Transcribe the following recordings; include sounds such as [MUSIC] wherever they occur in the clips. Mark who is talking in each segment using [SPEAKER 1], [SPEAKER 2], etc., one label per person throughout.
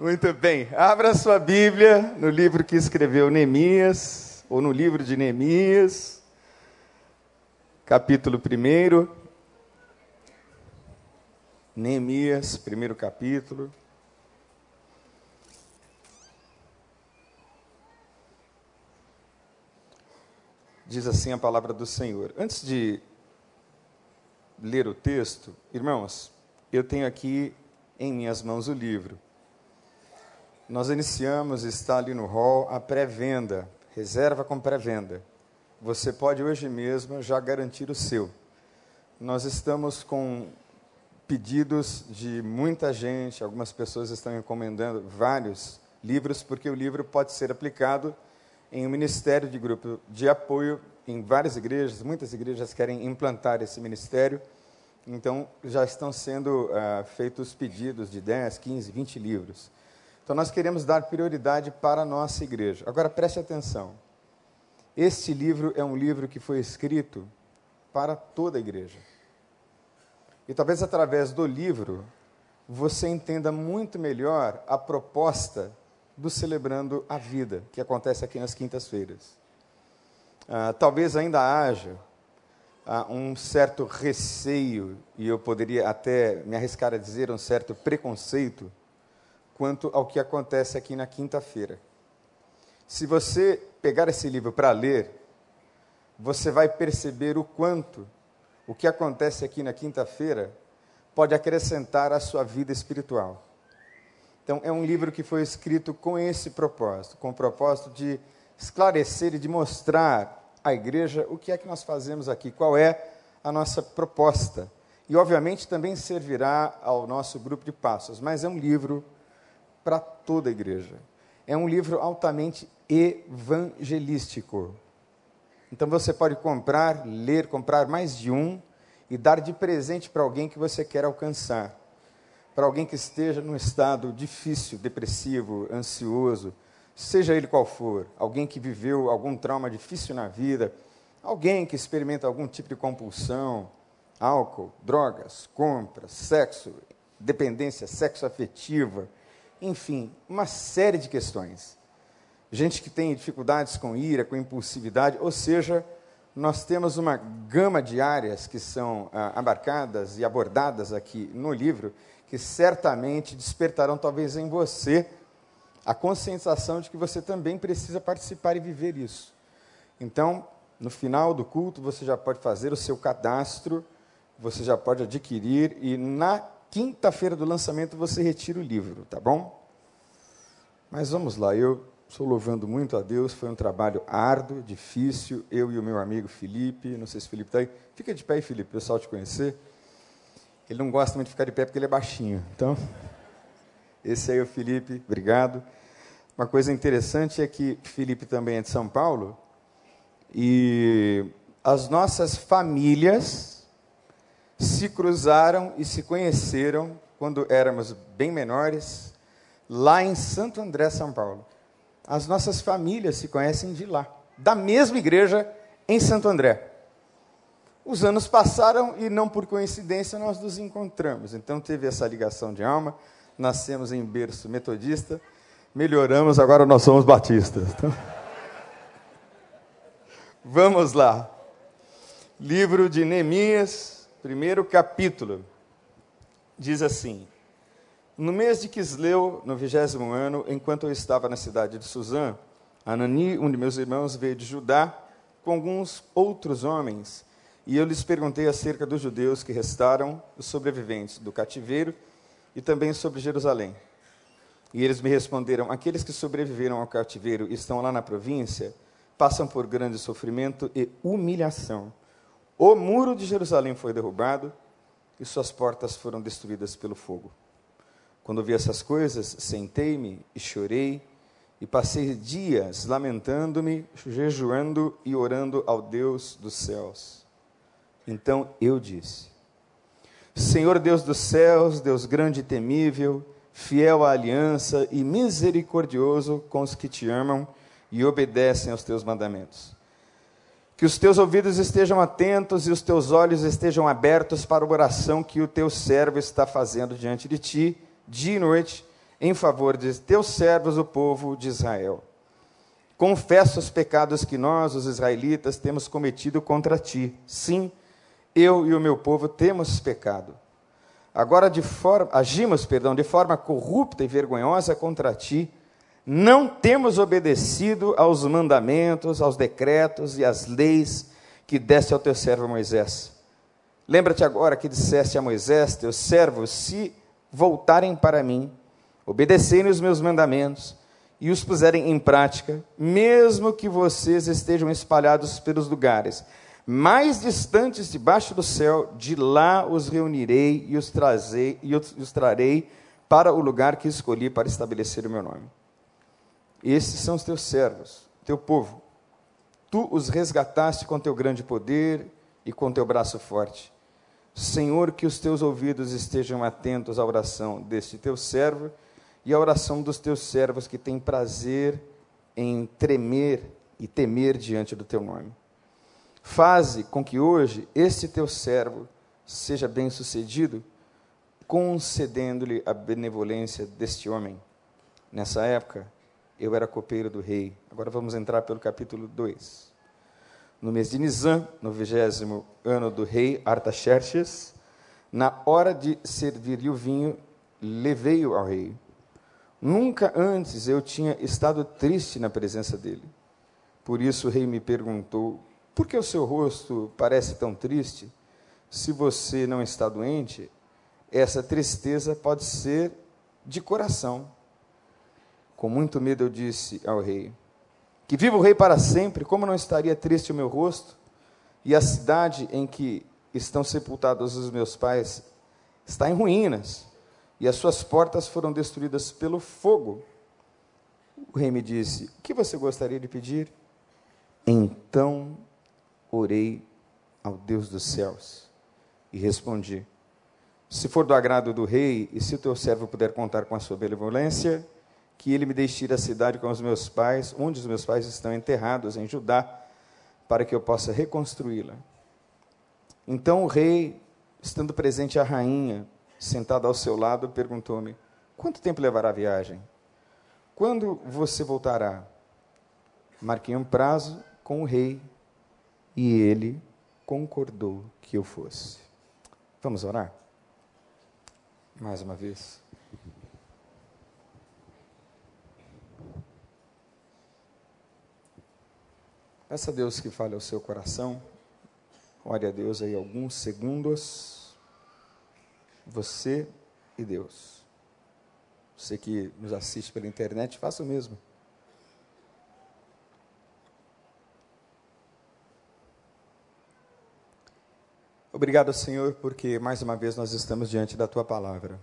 [SPEAKER 1] Muito bem. Abra sua Bíblia no livro que escreveu Neemias, ou no livro de Neemias, capítulo 1. Neemias, primeiro capítulo. Diz assim a palavra do Senhor. Antes de ler o texto, irmãos, eu tenho aqui em minhas mãos o livro. Nós iniciamos, está ali no hall, a pré-venda, reserva com pré-venda. Você pode hoje mesmo já garantir o seu. Nós estamos com pedidos de muita gente, algumas pessoas estão encomendando vários livros, porque o livro pode ser aplicado em um ministério de grupo de apoio em várias igrejas, muitas igrejas querem implantar esse ministério, então já estão sendo uh, feitos pedidos de 10, 15, 20 livros. Então, nós queremos dar prioridade para a nossa igreja. Agora, preste atenção. Este livro é um livro que foi escrito para toda a igreja. E talvez através do livro você entenda muito melhor a proposta do Celebrando a Vida, que acontece aqui nas quintas-feiras. Ah, talvez ainda haja ah, um certo receio, e eu poderia até me arriscar a dizer um certo preconceito, quanto ao que acontece aqui na quinta-feira. Se você pegar esse livro para ler, você vai perceber o quanto o que acontece aqui na quinta-feira pode acrescentar à sua vida espiritual. Então, é um livro que foi escrito com esse propósito, com o propósito de esclarecer e de mostrar à igreja o que é que nós fazemos aqui, qual é a nossa proposta. E, obviamente, também servirá ao nosso grupo de passos, mas é um livro para toda a igreja. É um livro altamente evangelístico. Então você pode comprar, ler, comprar mais de um e dar de presente para alguém que você quer alcançar. Para alguém que esteja num estado difícil, depressivo, ansioso, seja ele qual for, alguém que viveu algum trauma difícil na vida, alguém que experimenta algum tipo de compulsão, álcool, drogas, compras, sexo, dependência sexo afetiva, enfim, uma série de questões. Gente que tem dificuldades com ira, com impulsividade, ou seja, nós temos uma gama de áreas que são ah, abarcadas e abordadas aqui no livro, que certamente despertarão talvez em você a conscientização de que você também precisa participar e viver isso. Então, no final do culto, você já pode fazer o seu cadastro, você já pode adquirir e na quinta-feira do lançamento você retira o livro, tá bom? Mas vamos lá, eu estou louvando muito a Deus, foi um trabalho árduo, difícil, eu e o meu amigo Felipe, não sei se o Felipe está aí, fica de pé aí, Felipe, pessoal te conhecer. Ele não gosta muito de ficar de pé porque ele é baixinho, então, esse aí é o Felipe, obrigado. Uma coisa interessante é que Felipe também é de São Paulo, e as nossas famílias se cruzaram e se conheceram quando éramos bem menores, lá em Santo André, São Paulo. As nossas famílias se conhecem de lá, da mesma igreja em Santo André. Os anos passaram e não por coincidência nós nos encontramos. Então teve essa ligação de alma, nascemos em berço metodista, melhoramos, agora nós somos batistas. Então... [LAUGHS] Vamos lá. Livro de Neemias, primeiro capítulo, diz assim: No mês de Quisleu, no vigésimo ano, enquanto eu estava na cidade de Suzã, Anani, um de meus irmãos, veio de Judá com alguns outros homens, e eu lhes perguntei acerca dos judeus que restaram, os sobreviventes do cativeiro, e também sobre Jerusalém. E eles me responderam: Aqueles que sobreviveram ao cativeiro e estão lá na província passam por grande sofrimento e humilhação o muro de Jerusalém foi derrubado e suas portas foram destruídas pelo fogo. Quando vi essas coisas, sentei-me e chorei, e passei dias lamentando-me, jejuando e orando ao Deus dos céus. Então eu disse: Senhor Deus dos céus, Deus grande e temível, fiel à aliança e misericordioso com os que te amam e obedecem aos teus mandamentos. Que os teus ouvidos estejam atentos e os teus olhos estejam abertos para a oração que o teu servo está fazendo diante de ti, dia e noite, em favor de teus servos, o povo de Israel. Confesso os pecados que nós, os israelitas, temos cometido contra ti. Sim, eu e o meu povo temos pecado. Agora de forma, agimos, perdão, de forma corrupta e vergonhosa contra ti. Não temos obedecido aos mandamentos, aos decretos e às leis que deste ao teu servo Moisés. Lembra-te agora que disseste a Moisés, teu servo, se voltarem para mim, obedecerem os meus mandamentos e os puserem em prática, mesmo que vocês estejam espalhados pelos lugares mais distantes debaixo do céu, de lá os reunirei e os, trazei, e os trarei para o lugar que escolhi para estabelecer o meu nome. Esses são os teus servos, teu povo. Tu os resgataste com teu grande poder e com teu braço forte. Senhor, que os teus ouvidos estejam atentos à oração deste teu servo e à oração dos teus servos que têm prazer em tremer e temer diante do teu nome. Faze com que hoje este teu servo seja bem-sucedido, concedendo-lhe a benevolência deste homem. Nessa época, eu era copeiro do rei. Agora vamos entrar pelo capítulo 2. No mês de Nisan, no vigésimo ano do rei Artaxerxes, na hora de servir-lhe o vinho, levei-o ao rei. Nunca antes eu tinha estado triste na presença dele. Por isso o rei me perguntou: por que o seu rosto parece tão triste? Se você não está doente, essa tristeza pode ser de coração. Com muito medo eu disse ao rei: Que viva o rei para sempre, como não estaria triste o meu rosto? E a cidade em que estão sepultados os meus pais está em ruínas, e as suas portas foram destruídas pelo fogo. O rei me disse: O que você gostaria de pedir? Então orei ao Deus dos céus e respondi: Se for do agrado do rei, e se o teu servo puder contar com a sua benevolência, que ele me deixe ir à cidade com os meus pais, onde os meus pais estão enterrados em Judá, para que eu possa reconstruí-la. Então o rei, estando presente a rainha, sentada ao seu lado, perguntou-me: Quanto tempo levará a viagem? Quando você voltará? Marquei um prazo com o rei e ele concordou que eu fosse. Vamos orar? Mais uma vez. Peça a Deus que fale ao seu coração. Ore a Deus aí alguns segundos. Você e Deus. Você que nos assiste pela internet, faça o mesmo. Obrigado, Senhor, porque mais uma vez nós estamos diante da tua palavra.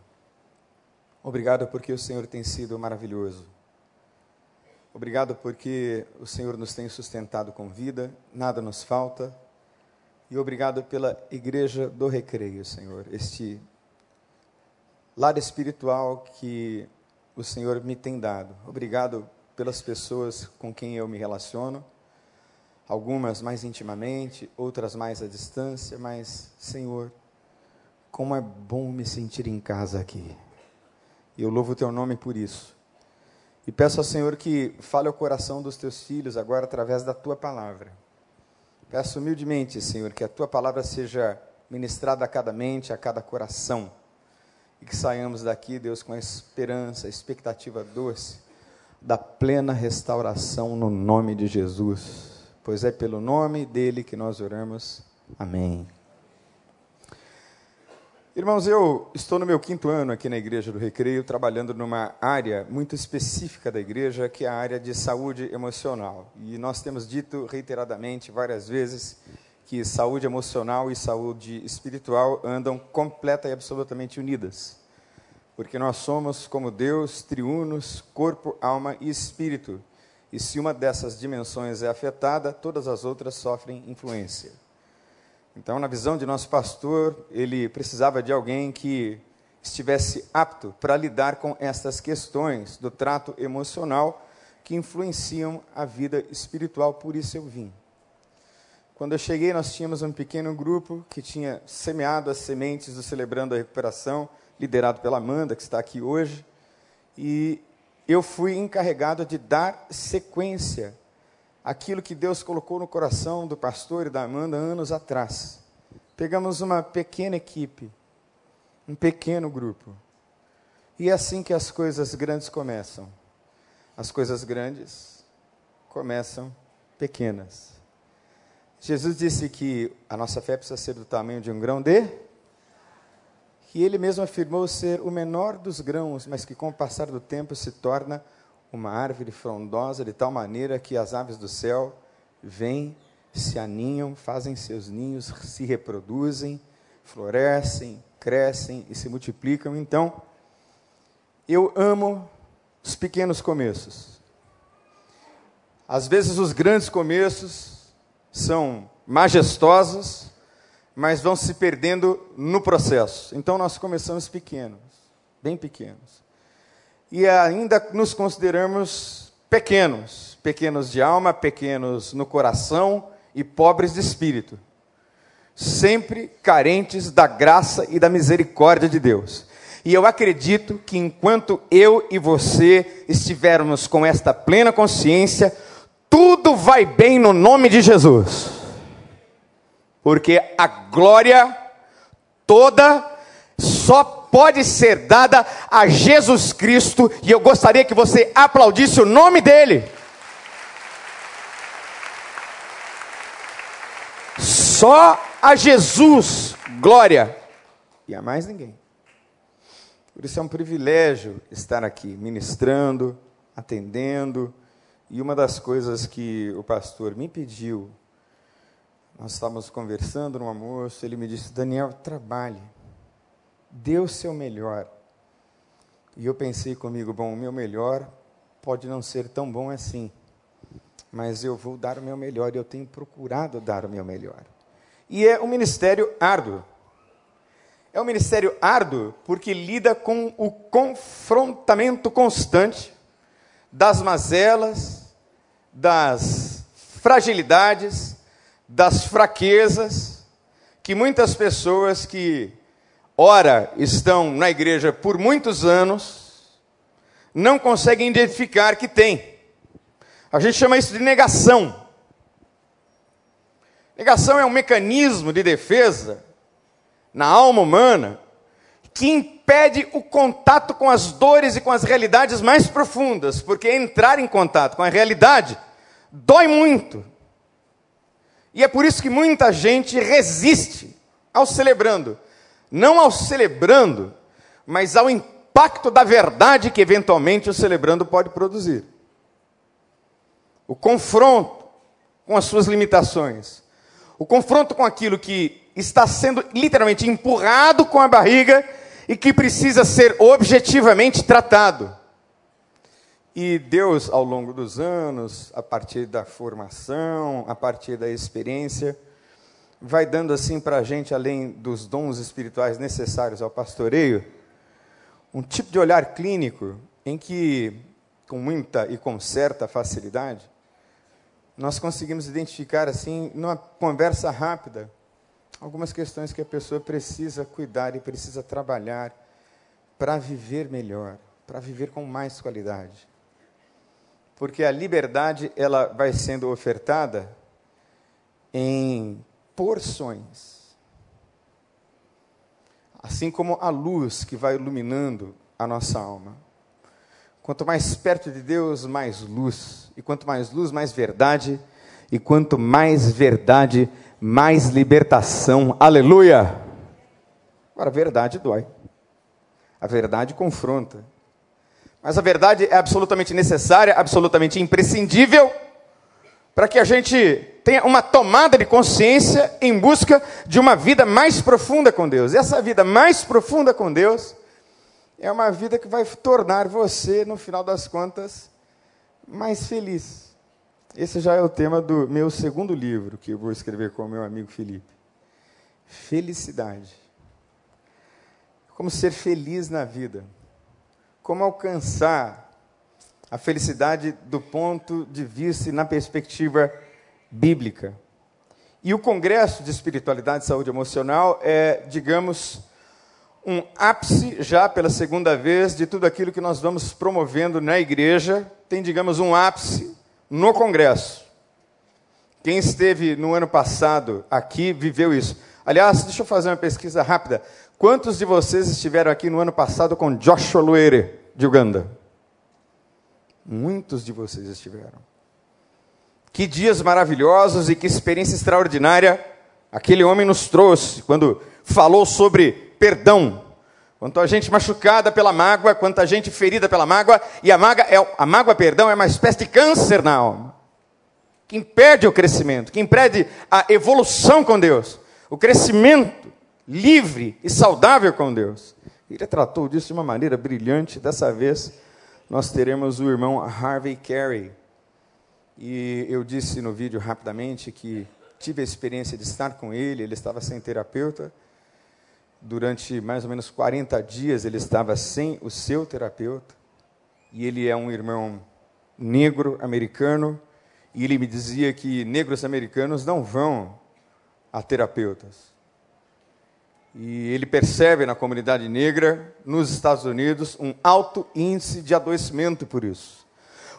[SPEAKER 1] Obrigado porque o Senhor tem sido maravilhoso. Obrigado porque o Senhor nos tem sustentado com vida, nada nos falta. E obrigado pela igreja do recreio, Senhor, este lar espiritual que o Senhor me tem dado. Obrigado pelas pessoas com quem eu me relaciono algumas mais intimamente, outras mais à distância, mas, Senhor, como é bom me sentir em casa aqui. E eu louvo o teu nome por isso. E peço ao Senhor que fale ao coração dos teus filhos agora através da tua palavra. Peço humildemente, Senhor, que a tua palavra seja ministrada a cada mente, a cada coração. E que saiamos daqui, Deus, com a esperança, a expectativa doce da plena restauração no nome de Jesus pois é pelo nome dele que nós oramos. Amém. Irmãos, eu estou no meu quinto ano aqui na Igreja do Recreio, trabalhando numa área muito específica da igreja, que é a área de saúde emocional. E nós temos dito reiteradamente, várias vezes, que saúde emocional e saúde espiritual andam completa e absolutamente unidas. Porque nós somos, como Deus, triunos, corpo, alma e espírito. E se uma dessas dimensões é afetada, todas as outras sofrem influência. Então, na visão de nosso pastor, ele precisava de alguém que estivesse apto para lidar com essas questões do trato emocional que influenciam a vida espiritual, por isso eu vim. Quando eu cheguei, nós tínhamos um pequeno grupo que tinha semeado as sementes do Celebrando a Recuperação, liderado pela Amanda, que está aqui hoje. E eu fui encarregado de dar sequência àquilo que Deus colocou no coração do pastor e da Amanda anos atrás. Pegamos uma pequena equipe, um pequeno grupo. E é assim que as coisas grandes começam. As coisas grandes começam pequenas. Jesus disse que a nossa fé precisa ser do tamanho de um grão de que ele mesmo afirmou ser o menor dos grãos, mas que com o passar do tempo se torna uma árvore frondosa de tal maneira que as aves do céu vêm, se aninham, fazem seus ninhos, se reproduzem, florescem, crescem e se multiplicam. Então, eu amo os pequenos começos. Às vezes os grandes começos são majestosos, mas vão se perdendo no processo. Então nós começamos pequenos, bem pequenos. E ainda nos consideramos pequenos, pequenos de alma, pequenos no coração e pobres de espírito. Sempre carentes da graça e da misericórdia de Deus. E eu acredito que enquanto eu e você estivermos com esta plena consciência, tudo vai bem no nome de Jesus. Porque a glória toda só pode ser dada a Jesus Cristo, e eu gostaria que você aplaudisse o nome dele. Só a Jesus, glória, e a mais ninguém. Por isso é um privilégio estar aqui ministrando, atendendo, e uma das coisas que o pastor me pediu, nós estávamos conversando no almoço, ele me disse: Daniel, trabalhe, dê o seu melhor. E eu pensei comigo: bom, o meu melhor pode não ser tão bom assim, mas eu vou dar o meu melhor e eu tenho procurado dar o meu melhor. E é um ministério árduo. É um ministério árduo porque lida com o confrontamento constante das mazelas, das fragilidades, das fraquezas que muitas pessoas que ora estão na igreja por muitos anos não conseguem identificar que tem. A gente chama isso de negação. Negação é um mecanismo de defesa na alma humana que impede o contato com as dores e com as realidades mais profundas, porque entrar em contato com a realidade dói muito. E é por isso que muita gente resiste ao celebrando. Não ao celebrando, mas ao impacto da verdade que eventualmente o celebrando pode produzir. O confronto com as suas limitações. O confronto com aquilo que está sendo literalmente empurrado com a barriga e que precisa ser objetivamente tratado. E Deus, ao longo dos anos, a partir da formação, a partir da experiência, vai dando assim para a gente, além dos dons espirituais necessários ao pastoreio, um tipo de olhar clínico em que, com muita e com certa facilidade, nós conseguimos identificar, assim, numa conversa rápida, algumas questões que a pessoa precisa cuidar e precisa trabalhar para viver melhor, para viver com mais qualidade. Porque a liberdade ela vai sendo ofertada em porções. Assim como a luz que vai iluminando a nossa alma. Quanto mais perto de Deus, mais luz. E quanto mais luz, mais verdade. E quanto mais verdade, mais libertação. Aleluia! Agora, a verdade dói. A verdade confronta. Mas a verdade é absolutamente necessária, absolutamente imprescindível, para que a gente tenha uma tomada de consciência em busca de uma vida mais profunda com Deus. E essa vida mais profunda com Deus é uma vida que vai tornar você, no final das contas, mais feliz. Esse já é o tema do meu segundo livro, que eu vou escrever com o meu amigo Felipe. Felicidade. Como ser feliz na vida. Como alcançar a felicidade do ponto de vista e na perspectiva bíblica. E o Congresso de Espiritualidade e Saúde Emocional é, digamos, um ápice, já pela segunda vez, de tudo aquilo que nós vamos promovendo na igreja. Tem, digamos, um ápice no Congresso. Quem esteve no ano passado aqui viveu isso. Aliás, deixa eu fazer uma pesquisa rápida. Quantos de vocês estiveram aqui no ano passado com Joshua Luere, de Uganda? Muitos de vocês estiveram. Que dias maravilhosos e que experiência extraordinária aquele homem nos trouxe quando falou sobre perdão. Quanto gente machucada pela mágoa, quanta gente ferida pela mágoa, e a mágoa, é, a mágoa, perdão, é uma espécie de câncer na alma, que impede o crescimento, que impede a evolução com Deus, o crescimento livre e saudável com Deus. Ele tratou disso de uma maneira brilhante. Dessa vez, nós teremos o irmão Harvey Carey. E eu disse no vídeo rapidamente que tive a experiência de estar com ele, ele estava sem terapeuta. Durante mais ou menos 40 dias ele estava sem o seu terapeuta. E ele é um irmão negro americano. E ele me dizia que negros americanos não vão a terapeutas. E ele percebe na comunidade negra, nos Estados Unidos, um alto índice de adoecimento por isso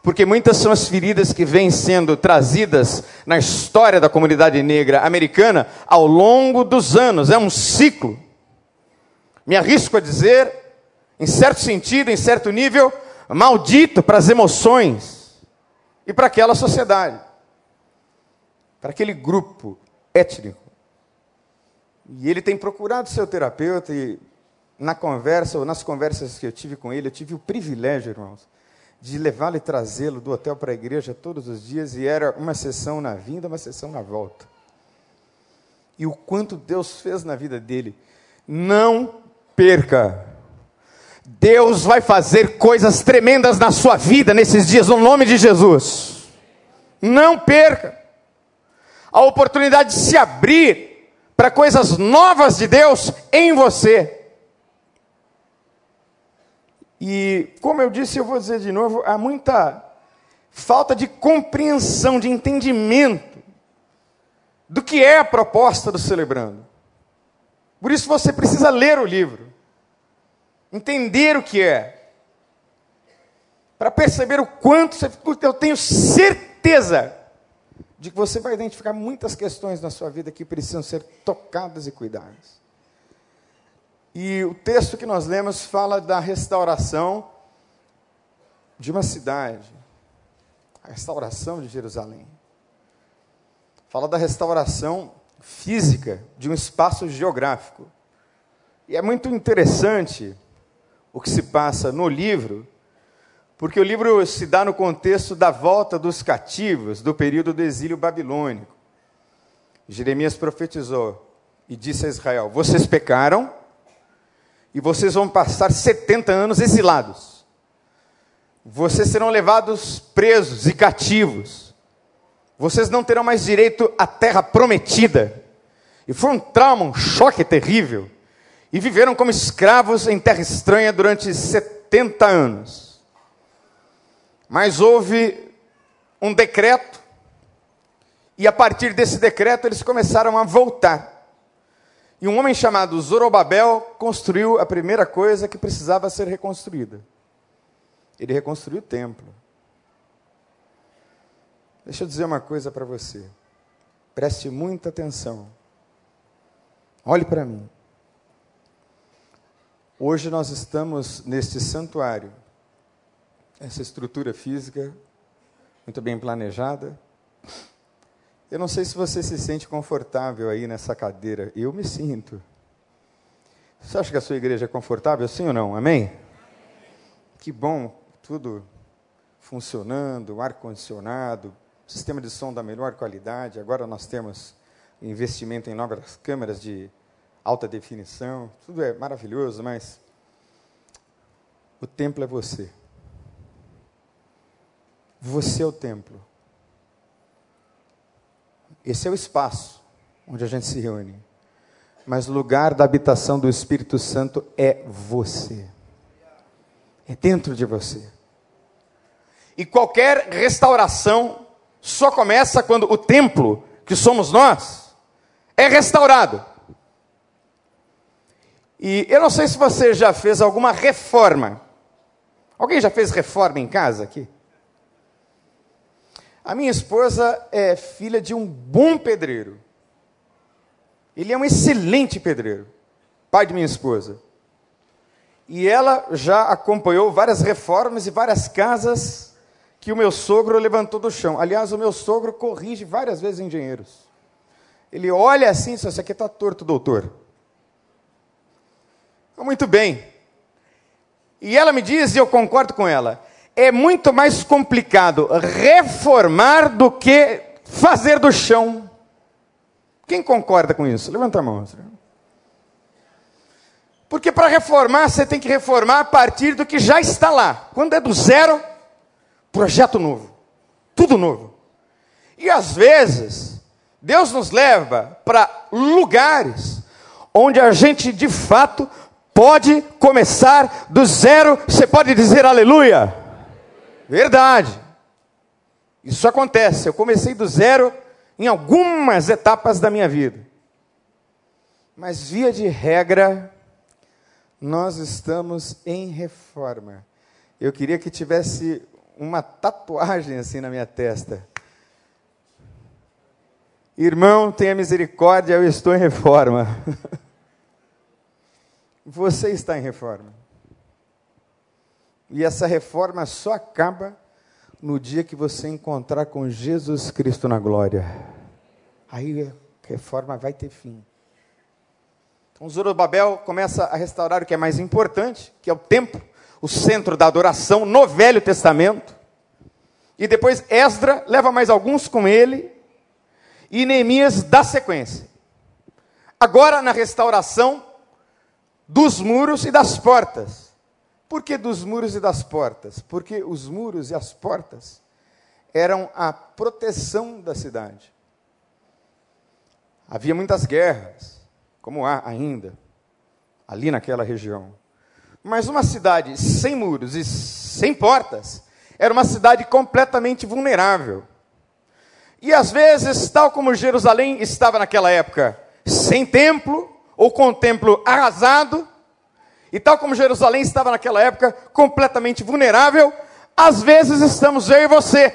[SPEAKER 1] porque muitas são as feridas que vêm sendo trazidas na história da comunidade negra americana ao longo dos anos. É um ciclo. Me arrisco a dizer, em certo sentido, em certo nível, maldito para as emoções e para aquela sociedade, para aquele grupo étnico. E ele tem procurado seu terapeuta e na conversa ou nas conversas que eu tive com ele, eu tive o privilégio, irmãos, de levá-lo e trazê-lo do hotel para a igreja todos os dias, e era uma sessão na vinda, uma sessão na volta. E o quanto Deus fez na vida dele. Não perca. Deus vai fazer coisas tremendas na sua vida nesses dias, no nome de Jesus. Não perca. A oportunidade de se abrir para coisas novas de Deus em você. E, como eu disse, eu vou dizer de novo, há muita falta de compreensão, de entendimento do que é a proposta do Celebrando. Por isso você precisa ler o livro, entender o que é, para perceber o quanto você, eu tenho certeza de que você vai identificar muitas questões na sua vida que precisam ser tocadas e cuidadas. E o texto que nós lemos fala da restauração de uma cidade, a restauração de Jerusalém. Fala da restauração física de um espaço geográfico. E é muito interessante o que se passa no livro, porque o livro se dá no contexto da volta dos cativos do período do exílio babilônico. Jeremias profetizou e disse a Israel: Vocês pecaram e vocês vão passar 70 anos exilados. Vocês serão levados presos e cativos. Vocês não terão mais direito à terra prometida. E foi um trauma, um choque terrível. E viveram como escravos em terra estranha durante 70 anos. Mas houve um decreto, e a partir desse decreto eles começaram a voltar. E um homem chamado Zorobabel construiu a primeira coisa que precisava ser reconstruída. Ele reconstruiu o templo. Deixa eu dizer uma coisa para você. Preste muita atenção. Olhe para mim. Hoje nós estamos neste santuário, essa estrutura física muito bem planejada, eu não sei se você se sente confortável aí nessa cadeira. Eu me sinto. Você acha que a sua igreja é confortável, sim ou não? Amém? Que bom, tudo funcionando, ar-condicionado, sistema de som da melhor qualidade. Agora nós temos investimento em novas câmeras de alta definição. Tudo é maravilhoso, mas o templo é você. Você é o templo. Esse é o espaço onde a gente se reúne. Mas o lugar da habitação do Espírito Santo é você. É dentro de você. E qualquer restauração só começa quando o templo, que somos nós, é restaurado. E eu não sei se você já fez alguma reforma. Alguém já fez reforma em casa aqui? A minha esposa é filha de um bom pedreiro. Ele é um excelente pedreiro, pai de minha esposa. E ela já acompanhou várias reformas e várias casas que o meu sogro levantou do chão. Aliás, o meu sogro corrige várias vezes engenheiros. Ele olha assim e diz: Isso aqui está torto, doutor. Muito bem. E ela me diz, e eu concordo com ela, é muito mais complicado reformar do que fazer do chão. Quem concorda com isso? Levanta a mão. Porque para reformar, você tem que reformar a partir do que já está lá. Quando é do zero, projeto novo. Tudo novo. E às vezes, Deus nos leva para lugares onde a gente de fato pode começar do zero, você pode dizer aleluia? Verdade. Isso acontece. Eu comecei do zero em algumas etapas da minha vida. Mas, via de regra, nós estamos em reforma. Eu queria que tivesse uma tatuagem assim na minha testa. Irmão, tenha misericórdia, eu estou em reforma. [LAUGHS] Você está em reforma. E essa reforma só acaba no dia que você encontrar com Jesus Cristo na glória. Aí a reforma vai ter fim. Então Zorobabel começa a restaurar o que é mais importante, que é o templo, o centro da adoração no Velho Testamento. E depois Esdra leva mais alguns com ele, e Neemias dá sequência. Agora, na restauração, dos muros e das portas. Por que dos muros e das portas? Porque os muros e as portas eram a proteção da cidade. Havia muitas guerras, como há ainda, ali naquela região. Mas uma cidade sem muros e sem portas era uma cidade completamente vulnerável. E às vezes, tal como Jerusalém estava naquela época, sem templo, ou com o templo arrasado, e tal como Jerusalém estava naquela época completamente vulnerável, às vezes estamos eu e você,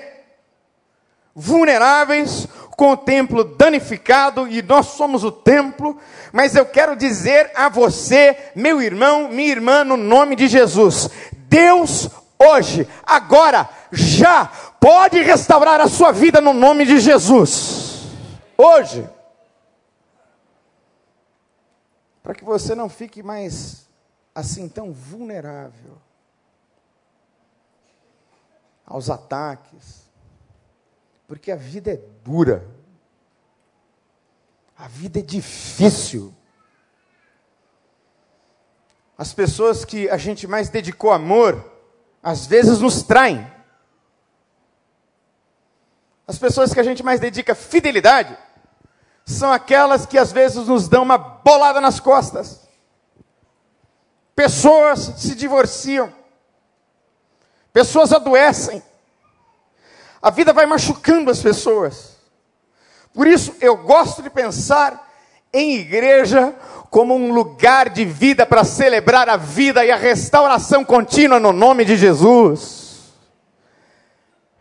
[SPEAKER 1] vulneráveis, com o templo danificado, e nós somos o templo, mas eu quero dizer a você, meu irmão, minha irmã, no nome de Jesus, Deus hoje, agora, já pode restaurar a sua vida no nome de Jesus. Hoje. para que você não fique mais assim tão vulnerável aos ataques, porque a vida é dura, a vida é difícil. As pessoas que a gente mais dedicou amor, às vezes nos traem. As pessoas que a gente mais dedica fidelidade, são aquelas que às vezes nos dão uma bolada nas costas. Pessoas se divorciam. Pessoas adoecem. A vida vai machucando as pessoas. Por isso eu gosto de pensar em igreja como um lugar de vida para celebrar a vida e a restauração contínua no nome de Jesus.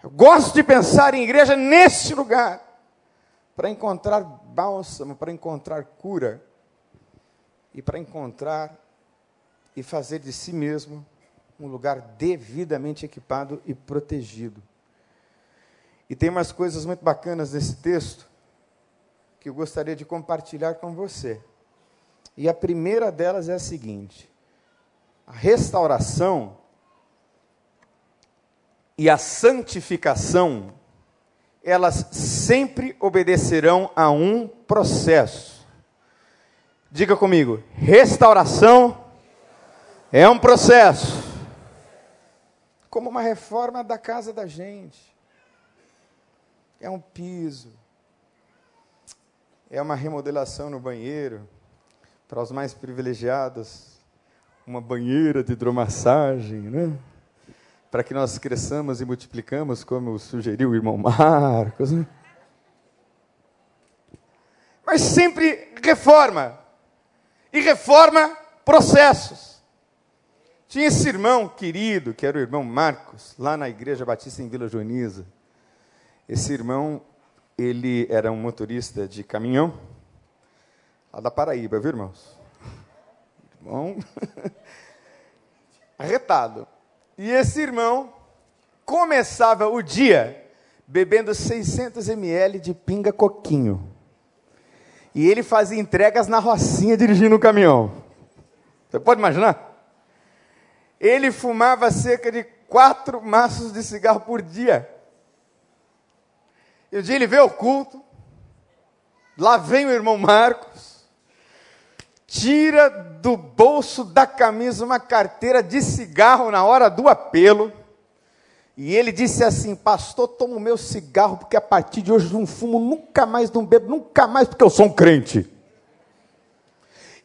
[SPEAKER 1] Eu gosto de pensar em igreja nesse lugar para encontrar bálsamo, para encontrar cura e para encontrar e fazer de si mesmo um lugar devidamente equipado e protegido. E tem umas coisas muito bacanas nesse texto que eu gostaria de compartilhar com você. E a primeira delas é a seguinte: a restauração e a santificação elas sempre obedecerão a um processo. Diga comigo: restauração é um processo. Como uma reforma da casa da gente. É um piso. É uma remodelação no banheiro. Para os mais privilegiados, uma banheira de hidromassagem, né? para que nós cresçamos e multiplicamos, como sugeriu o irmão Marcos. Né? Mas sempre reforma. E reforma processos. Tinha esse irmão querido, que era o irmão Marcos, lá na Igreja Batista em Vila Joaniza. Esse irmão, ele era um motorista de caminhão, lá da Paraíba, viu, irmãos? Irmão [LAUGHS] arretado. E esse irmão começava o dia bebendo 600 ml de pinga coquinho. E ele fazia entregas na rocinha dirigindo o caminhão. Você pode imaginar? Ele fumava cerca de quatro maços de cigarro por dia. E um dia ele veio ao culto, lá vem o irmão Marcos, tira do bolso da camisa uma carteira de cigarro na hora do apelo, e ele disse assim: Pastor, toma o meu cigarro, porque a partir de hoje não fumo, nunca mais não bebo, nunca mais, porque eu sou um crente.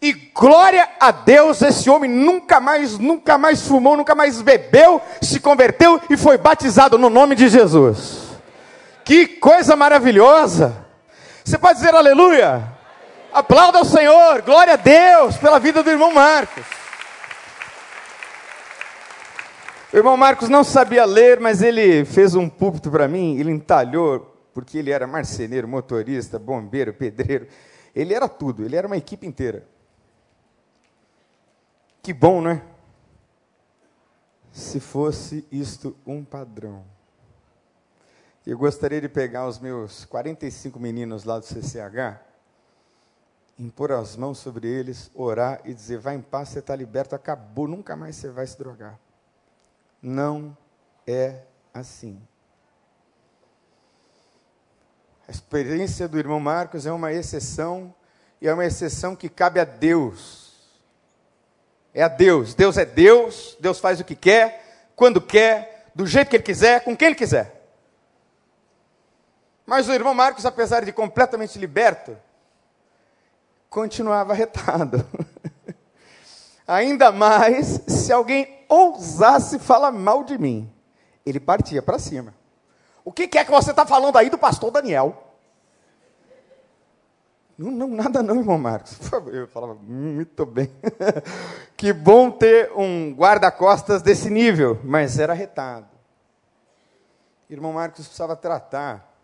[SPEAKER 1] E glória a Deus, esse homem nunca mais, nunca mais fumou, nunca mais bebeu, se converteu e foi batizado no nome de Jesus. Que coisa maravilhosa! Você pode dizer aleluia? Aplauda ao Senhor, glória a Deus pela vida do irmão Marcos. O irmão Marcos não sabia ler, mas ele fez um púlpito para mim, ele entalhou, porque ele era marceneiro, motorista, bombeiro, pedreiro. Ele era tudo, ele era uma equipe inteira. Que bom, não é? Se fosse isto um padrão. Eu gostaria de pegar os meus 45 meninos lá do CCH, impor as mãos sobre eles, orar e dizer: vai em paz, você está liberto, acabou, nunca mais você vai se drogar. Não é assim. A experiência do irmão Marcos é uma exceção, e é uma exceção que cabe a Deus. É a Deus. Deus é Deus, Deus faz o que quer, quando quer, do jeito que Ele quiser, com quem Ele quiser. Mas o irmão Marcos, apesar de completamente liberto, continuava retado. [LAUGHS] Ainda mais se alguém ousasse falar mal de mim. Ele partia para cima. O que, é que você está falando aí do pastor Daniel? Não, não, nada não, irmão Marcos. Eu falava, muito bem. [LAUGHS] que bom ter um guarda-costas desse nível, mas era retado. Irmão Marcos precisava tratar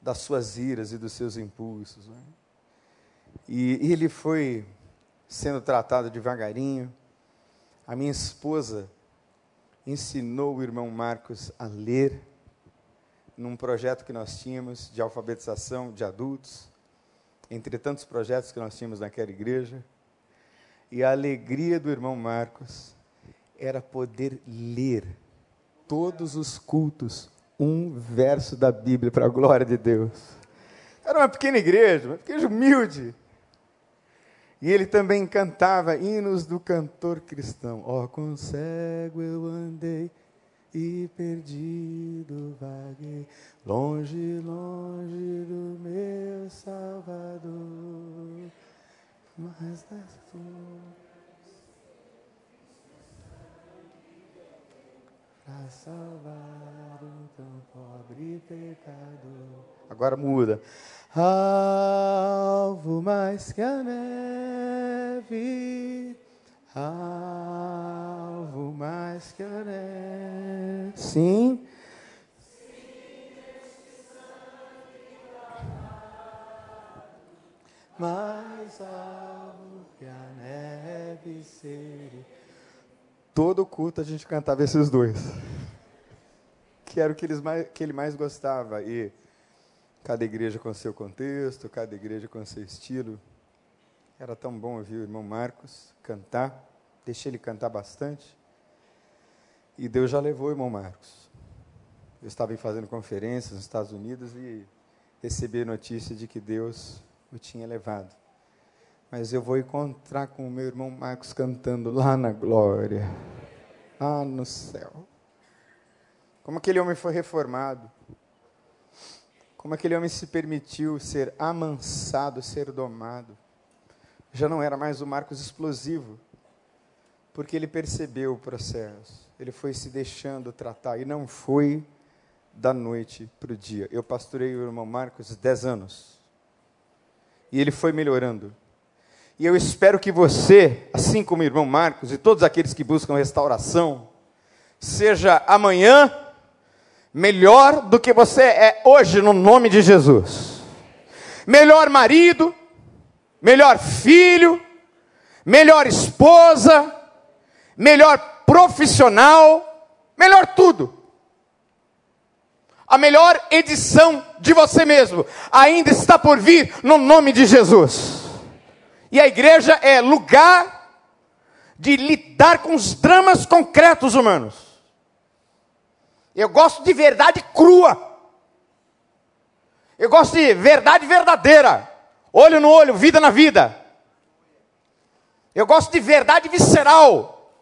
[SPEAKER 1] das suas iras e dos seus impulsos. Né? E ele foi sendo tratado devagarinho. A minha esposa ensinou o irmão Marcos a ler num projeto que nós tínhamos de alfabetização de adultos, entre tantos projetos que nós tínhamos naquela igreja. E a alegria do irmão Marcos era poder ler todos os cultos um verso da Bíblia para a glória de Deus. Era uma pequena igreja, uma igreja humilde. E ele também cantava hinos do cantor cristão. Ó, oh, com cego eu andei e perdido vaguei, longe, longe do meu Salvador. Mas das tuas para salvar um tão pobre pecador. Agora muda. Alvo mais que a neve, alvo mais que neve. Sim. Mais alvo que a neve seria todo culto a gente cantava esses dois. Que era o que, eles mais, que ele mais gostava. E cada igreja com seu contexto, cada igreja com seu estilo. Era tão bom ouvir o irmão Marcos cantar. Deixei ele cantar bastante. E Deus já levou o irmão Marcos. Eu estava fazendo conferências nos Estados Unidos e recebi a notícia de que Deus o tinha levado mas eu vou encontrar com o meu irmão Marcos cantando lá na glória, lá no céu. Como aquele homem foi reformado, como aquele homem se permitiu ser amansado, ser domado. Já não era mais o Marcos explosivo, porque ele percebeu o processo, ele foi se deixando tratar, e não foi da noite para o dia. Eu pastorei o irmão Marcos dez anos, e ele foi melhorando E eu espero que você, assim como o irmão Marcos e todos aqueles que buscam restauração, seja amanhã melhor do que você é hoje, no nome de Jesus. Melhor marido, melhor filho, melhor esposa, melhor profissional, melhor tudo. A melhor edição de você mesmo ainda está por vir no nome de Jesus. E a igreja é lugar de lidar com os dramas concretos humanos. Eu gosto de verdade crua. Eu gosto de verdade verdadeira. Olho no olho, vida na vida. Eu gosto de verdade visceral.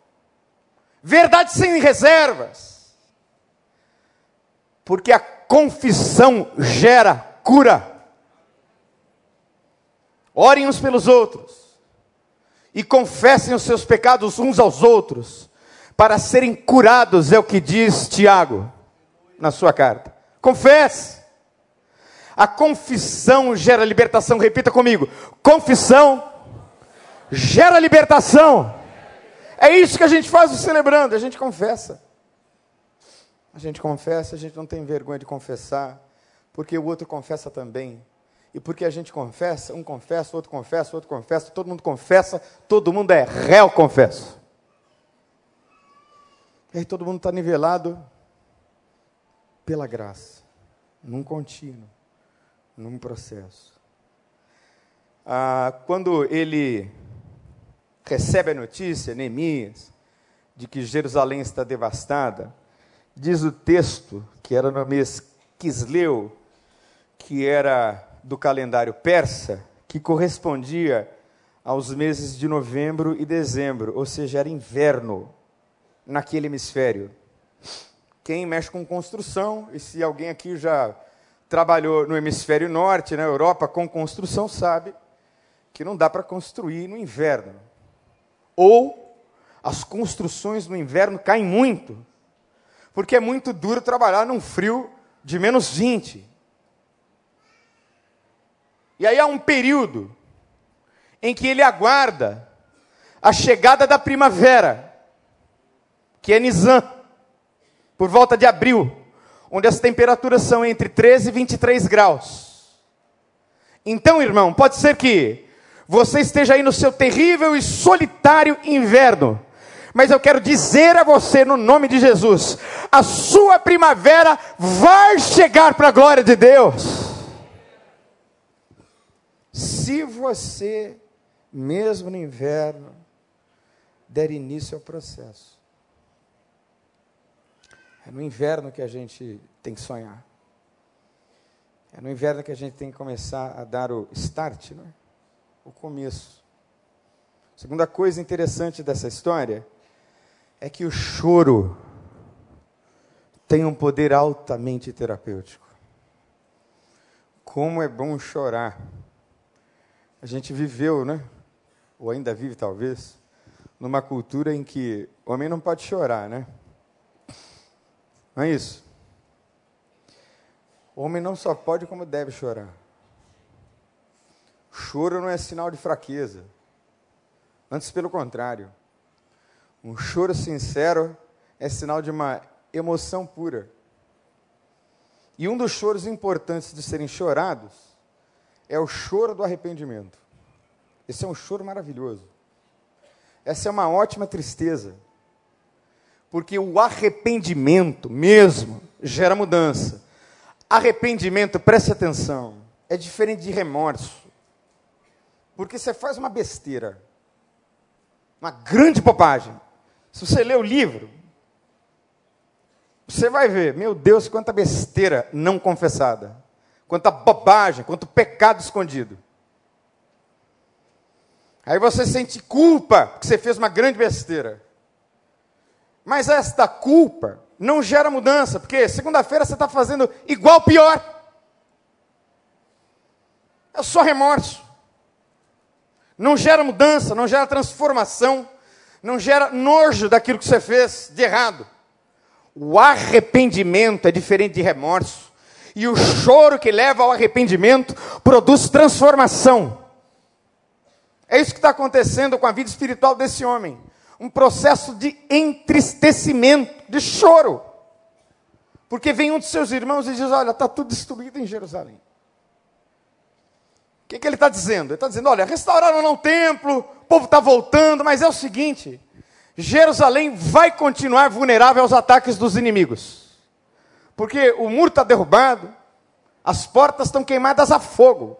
[SPEAKER 1] Verdade sem reservas. Porque a confissão gera cura. Orem uns pelos outros e confessem os seus pecados uns aos outros, para serem curados, é o que diz Tiago na sua carta. Confesse. A confissão gera libertação. Repita comigo: confissão gera libertação. É isso que a gente faz celebrando, a gente confessa. A gente confessa, a gente não tem vergonha de confessar, porque o outro confessa também. E porque a gente confessa, um confessa, outro confessa, outro confessa, todo mundo confessa, todo mundo é réu, confesso. E aí todo mundo está nivelado pela graça, num contínuo, num processo. Ah, quando ele recebe a notícia, Neemias, de que Jerusalém está devastada, diz o texto, que era no mês Quisleu, que era do calendário persa, que correspondia aos meses de novembro e dezembro, ou seja, era inverno naquele hemisfério. Quem mexe com construção, e se alguém aqui já trabalhou no hemisfério norte, na Europa, com construção, sabe que não dá para construir no inverno. Ou as construções no inverno caem muito, porque é muito duro trabalhar num frio de menos 20. E aí há um período em que ele aguarda a chegada da primavera, que é Nisan, por volta de abril, onde as temperaturas são entre 13 e 23 graus. Então, irmão, pode ser que você esteja aí no seu terrível e solitário inverno. Mas eu quero dizer a você, no nome de Jesus, a sua primavera vai chegar para a glória de Deus se você, mesmo no inverno, der início ao processo. É no inverno que a gente tem que sonhar. É no inverno que a gente tem que começar a dar o start, né? o começo. Segunda coisa interessante dessa história é que o choro tem um poder altamente terapêutico. Como é bom chorar. A gente viveu, né? Ou ainda vive, talvez, numa cultura em que o homem não pode chorar, né? Não é isso? O homem não só pode, como deve chorar. Choro não é sinal de fraqueza. Antes, pelo contrário. Um choro sincero é sinal de uma emoção pura. E um dos choros importantes de serem chorados é o choro do arrependimento. Esse é um choro maravilhoso. Essa é uma ótima tristeza. Porque o arrependimento mesmo gera mudança. Arrependimento, preste atenção, é diferente de remorso. Porque você faz uma besteira, uma grande bobagem. Se você ler o livro, você vai ver, meu Deus, quanta besteira não confessada quanta bobagem, quanto pecado escondido. Aí você sente culpa, porque você fez uma grande besteira. Mas esta culpa não gera mudança, porque segunda-feira você está fazendo igual pior. É só remorso. Não gera mudança, não gera transformação, não gera nojo daquilo que você fez de errado. O arrependimento é diferente de remorso. E o choro que leva ao arrependimento produz transformação. É isso que está acontecendo com a vida espiritual desse homem. Um processo de entristecimento, de choro. Porque vem um dos seus irmãos e diz: Olha, está tudo destruído em Jerusalém. O que, que ele está dizendo? Ele está dizendo: Olha, restauraram o templo, o povo está voltando, mas é o seguinte: Jerusalém vai continuar vulnerável aos ataques dos inimigos. Porque o muro está derrubado, as portas estão queimadas a fogo.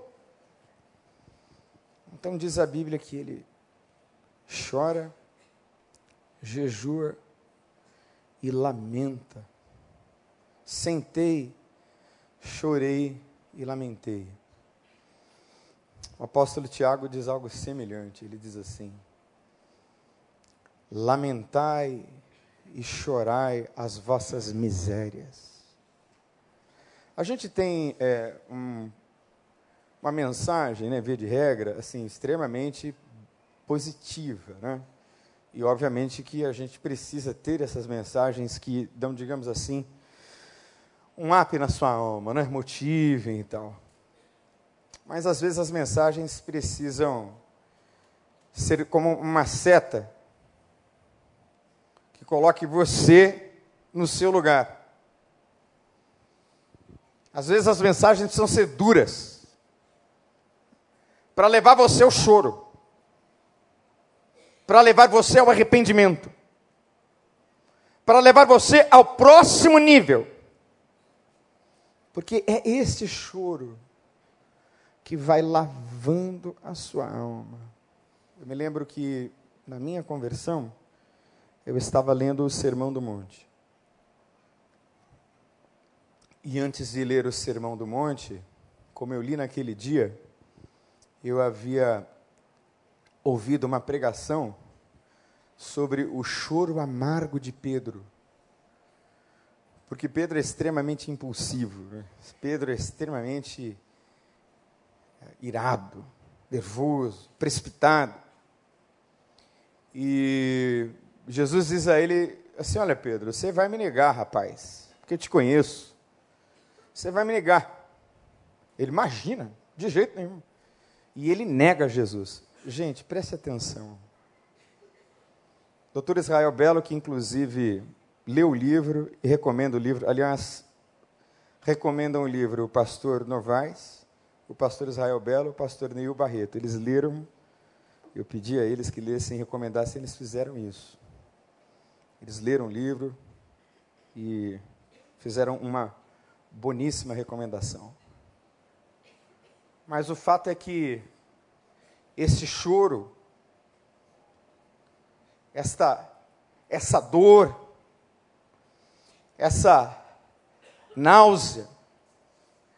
[SPEAKER 1] Então diz a Bíblia que ele chora, jejua e lamenta. Sentei, chorei e lamentei. O apóstolo Tiago diz algo semelhante. Ele diz assim: Lamentai e chorai as vossas misérias. A gente tem é, um, uma mensagem, né, via de regra, assim, extremamente positiva, né? E obviamente que a gente precisa ter essas mensagens que dão, digamos assim, um up na sua alma, né? Motivem e tal. Mas às vezes as mensagens precisam ser como uma seta que coloque você no seu lugar. Às vezes as mensagens precisam ser duras para levar você ao choro, para levar você ao arrependimento, para levar você ao próximo nível. Porque é esse choro que vai lavando a sua alma. Eu me lembro que na minha conversão, eu estava lendo o Sermão do Monte. E antes de ler o Sermão do Monte, como eu li naquele dia, eu havia ouvido uma pregação sobre o choro amargo de Pedro. Porque Pedro é extremamente impulsivo, né? Pedro é extremamente é, irado, nervoso, precipitado. E Jesus diz a ele assim: Olha, Pedro, você vai me negar, rapaz, porque eu te conheço. Você vai me negar. Ele imagina, de jeito nenhum. E ele nega Jesus. Gente, preste atenção. Doutor Israel Belo, que inclusive leu o livro e recomenda o livro, aliás, recomendam o livro o pastor Novaes, o pastor Israel Belo, o pastor Neil Barreto. Eles leram, eu pedi a eles que lessem e recomendassem, eles fizeram isso. Eles leram o livro e fizeram uma boníssima recomendação. Mas o fato é que esse choro, esta, essa dor, essa náusea,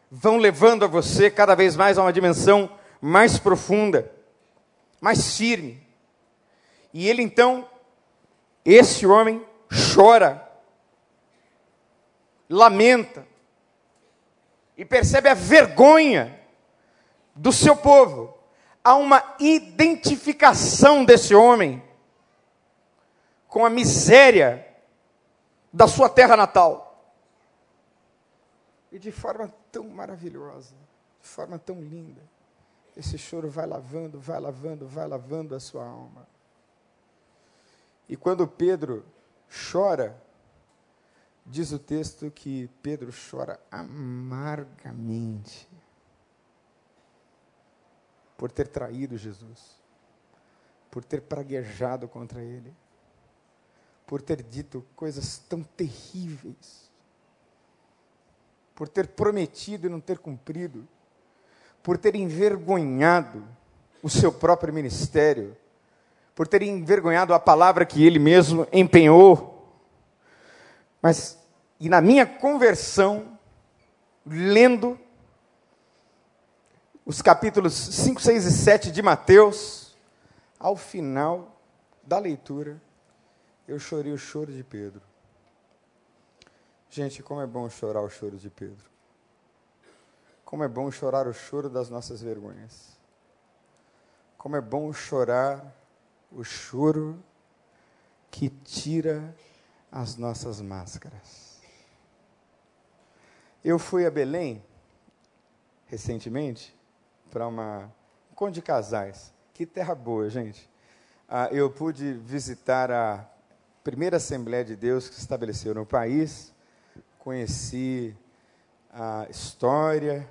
[SPEAKER 1] vão levando a você cada vez mais a uma dimensão mais profunda, mais firme. E ele então, esse homem, chora, lamenta, e percebe a vergonha do seu povo. Há uma identificação desse homem com a miséria da sua terra natal. E de forma tão maravilhosa, de forma tão linda, esse choro vai lavando, vai lavando, vai lavando a sua alma. E quando Pedro chora, diz o texto que Pedro chora amargamente por ter traído Jesus, por ter praguejado contra Ele, por ter dito coisas tão terríveis, por ter prometido e não ter cumprido, por ter envergonhado o seu próprio ministério, por ter envergonhado a palavra que ele mesmo empenhou. Mas, e na minha conversão, lendo os capítulos 5, 6 e 7 de Mateus, ao final da leitura, eu chorei o choro de Pedro. Gente, como é bom chorar o choro de Pedro. Como é bom chorar o choro das nossas vergonhas. Como é bom chorar o choro que tira as nossas máscaras. Eu fui a Belém recentemente para uma encontro de casais. Que terra boa, gente. Ah, eu pude visitar a primeira Assembleia de Deus que se estabeleceu no país, conheci a história.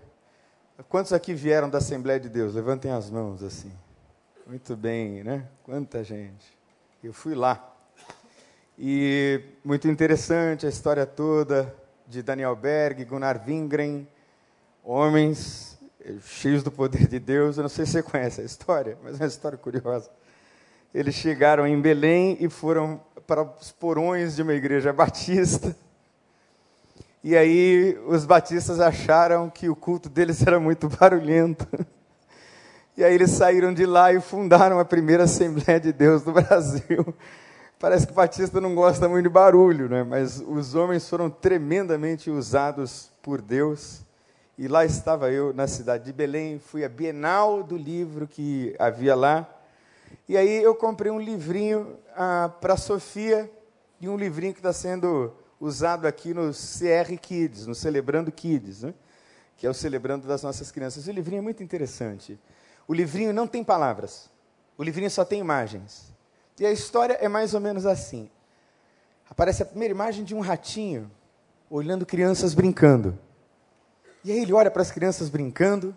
[SPEAKER 1] Quantos aqui vieram da Assembleia de Deus? Levantem as mãos assim. Muito bem, né? Quanta gente. Eu fui lá. E muito interessante a história toda de Daniel Berg, Gunnar Wingren, homens cheios do poder de Deus. Eu não sei se você conhece a história, mas é uma história curiosa. Eles chegaram em Belém e foram para os porões de uma igreja batista. E aí os batistas acharam que o culto deles era muito barulhento. E aí eles saíram de lá e fundaram a primeira Assembleia de Deus do Brasil. Parece que o batista não gosta muito de barulho, né? mas os homens foram tremendamente usados por Deus. E lá estava eu, na cidade de Belém, fui à Bienal do livro que havia lá. E aí eu comprei um livrinho ah, para Sofia, e um livrinho que está sendo usado aqui no CR Kids, no Celebrando Kids, né? que é o Celebrando das Nossas Crianças. O livrinho é muito interessante. O livrinho não tem palavras, o livrinho só tem imagens. E a história é mais ou menos assim. Aparece a primeira imagem de um ratinho olhando crianças brincando. E aí ele olha para as crianças brincando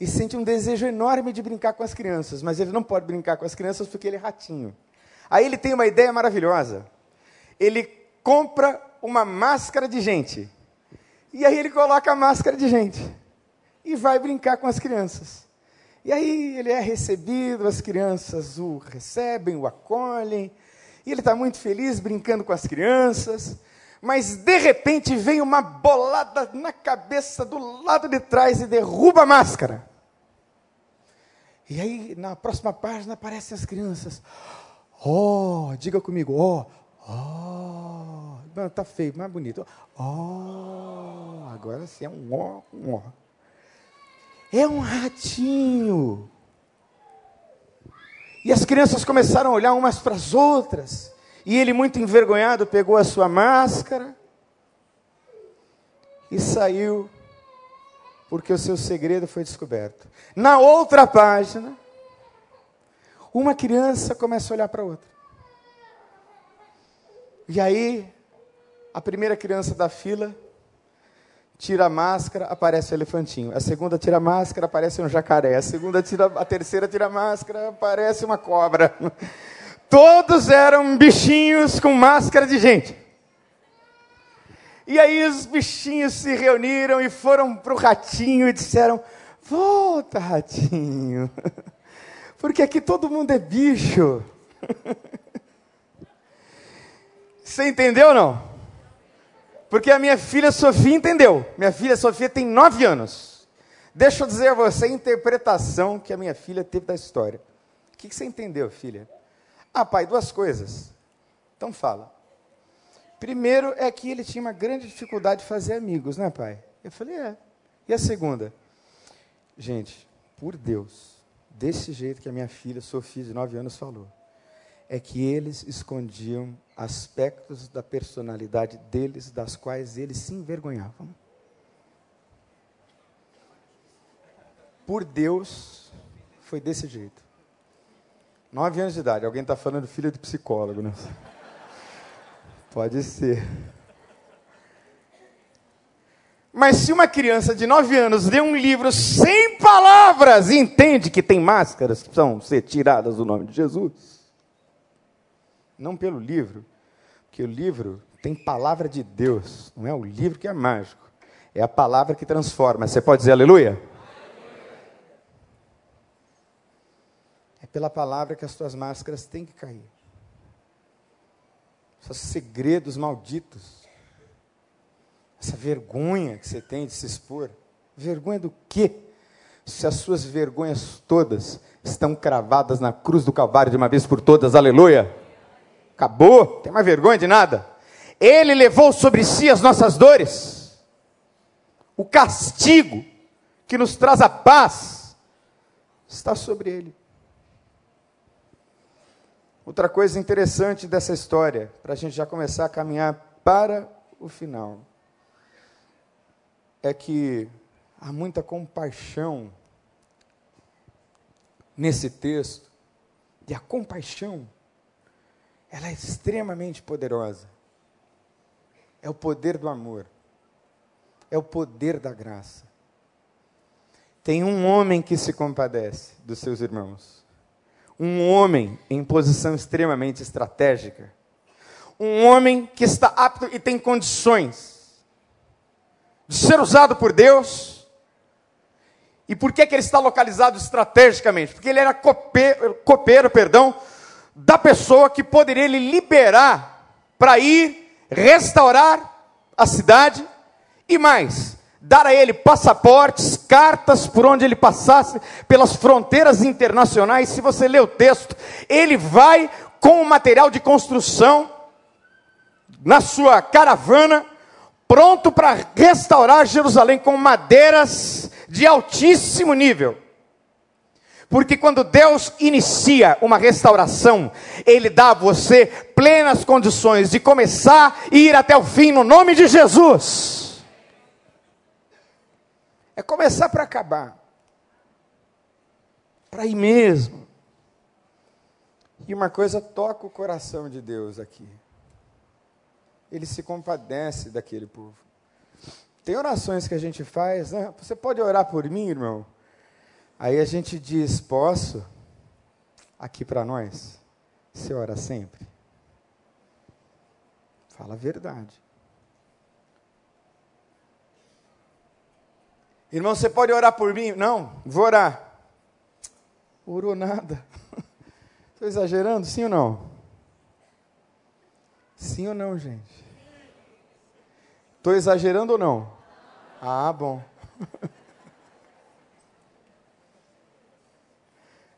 [SPEAKER 1] e sente um desejo enorme de brincar com as crianças, mas ele não pode brincar com as crianças porque ele é ratinho. Aí ele tem uma ideia maravilhosa. Ele compra uma máscara de gente. E aí ele coloca a máscara de gente e vai brincar com as crianças. E aí ele é recebido, as crianças o recebem, o acolhem, e ele está muito feliz brincando com as crianças, mas de repente vem uma bolada na cabeça do lado de trás e derruba a máscara. E aí, na próxima página, aparecem as crianças. Oh, diga comigo, oh, oh. Não, tá feio, mais bonito. Oh, agora sim é um ó, um ó. É um ratinho. E as crianças começaram a olhar umas para as outras. E ele, muito envergonhado, pegou a sua máscara e saiu, porque o seu segredo foi descoberto. Na outra página, uma criança começa a olhar para outra. E aí, a primeira criança da fila tira a máscara, aparece o um elefantinho. A segunda tira a máscara, aparece um jacaré. A segunda tira, a terceira tira a máscara, aparece uma cobra. Todos eram bichinhos com máscara de gente. E aí os bichinhos se reuniram e foram para o ratinho e disseram: Volta, ratinho, [LAUGHS] porque aqui todo mundo é bicho. [LAUGHS] Você entendeu ou não? Porque a minha filha Sofia entendeu. Minha filha Sofia tem nove anos. Deixa eu dizer a você a interpretação que a minha filha teve da história. O que, você entendeu, filha? Ah, pai, duas coisas. Então fala. Primeiro é que ele tinha uma grande dificuldade de fazer amigos, né, pai? Eu falei, é. E a segunda? Gente, por Deus, desse jeito que a minha filha Sofia, de nove anos, falou é que eles escondiam aspectos da personalidade deles, das quais eles se envergonhavam. Por Deus, foi desse jeito. Nove anos de idade, alguém está falando filho de psicólogo, né? Pode ser. Mas se uma criança de nove anos lê um livro sem palavras e entende que tem máscaras que precisam ser tiradas do nome de Jesus, não pelo livro, porque o livro tem palavra de Deus, não é o livro que é mágico, é a palavra que transforma. Você pode dizer aleluia? Pela palavra que as tuas máscaras têm que cair. Esses segredos malditos, essa vergonha que você tem de se expor. Vergonha do quê? Se as suas vergonhas todas estão cravadas na cruz do Calvário de uma vez por todas, aleluia. Acabou, tem mais vergonha de nada. Ele levou sobre si as nossas dores. O castigo que nos traz a paz está sobre ele. Outra coisa interessante dessa história, para a gente já começar a caminhar para o final, é que há muita compaixão nesse texto, e a compaixão, ela é extremamente poderosa. É o poder do amor, é o poder da graça. Tem um homem que se compadece dos seus irmãos, um homem em posição extremamente estratégica, um homem que está apto e tem condições de ser usado por Deus e por que, que ele está localizado estrategicamente? Porque ele era copeiro, copeiro perdão, da pessoa que poderia ele liberar para ir restaurar a cidade e mais, dar a ele passaportes, cartas por onde ele passasse pelas fronteiras internacionais. Se você ler o texto, ele vai com o material de construção na sua caravana, pronto para restaurar Jerusalém com madeiras de altíssimo nível. Porque quando Deus inicia uma restauração, Ele dá a você plenas condições de começar e ir até o fim no nome de Jesus. É começar para acabar. Para ir mesmo. E uma coisa toca o coração de Deus aqui. Ele se compadece daquele povo. Tem orações que a gente faz, né? Você pode orar por mim, irmão? Aí a gente diz: Posso? Aqui para nós, você ora sempre? Fala a verdade. Irmão, você pode orar por mim? Não, vou orar. Orou nada. [LAUGHS] Estou exagerando, sim ou não? Sim ou não, gente? Estou exagerando ou não? Ah, bom. [LAUGHS]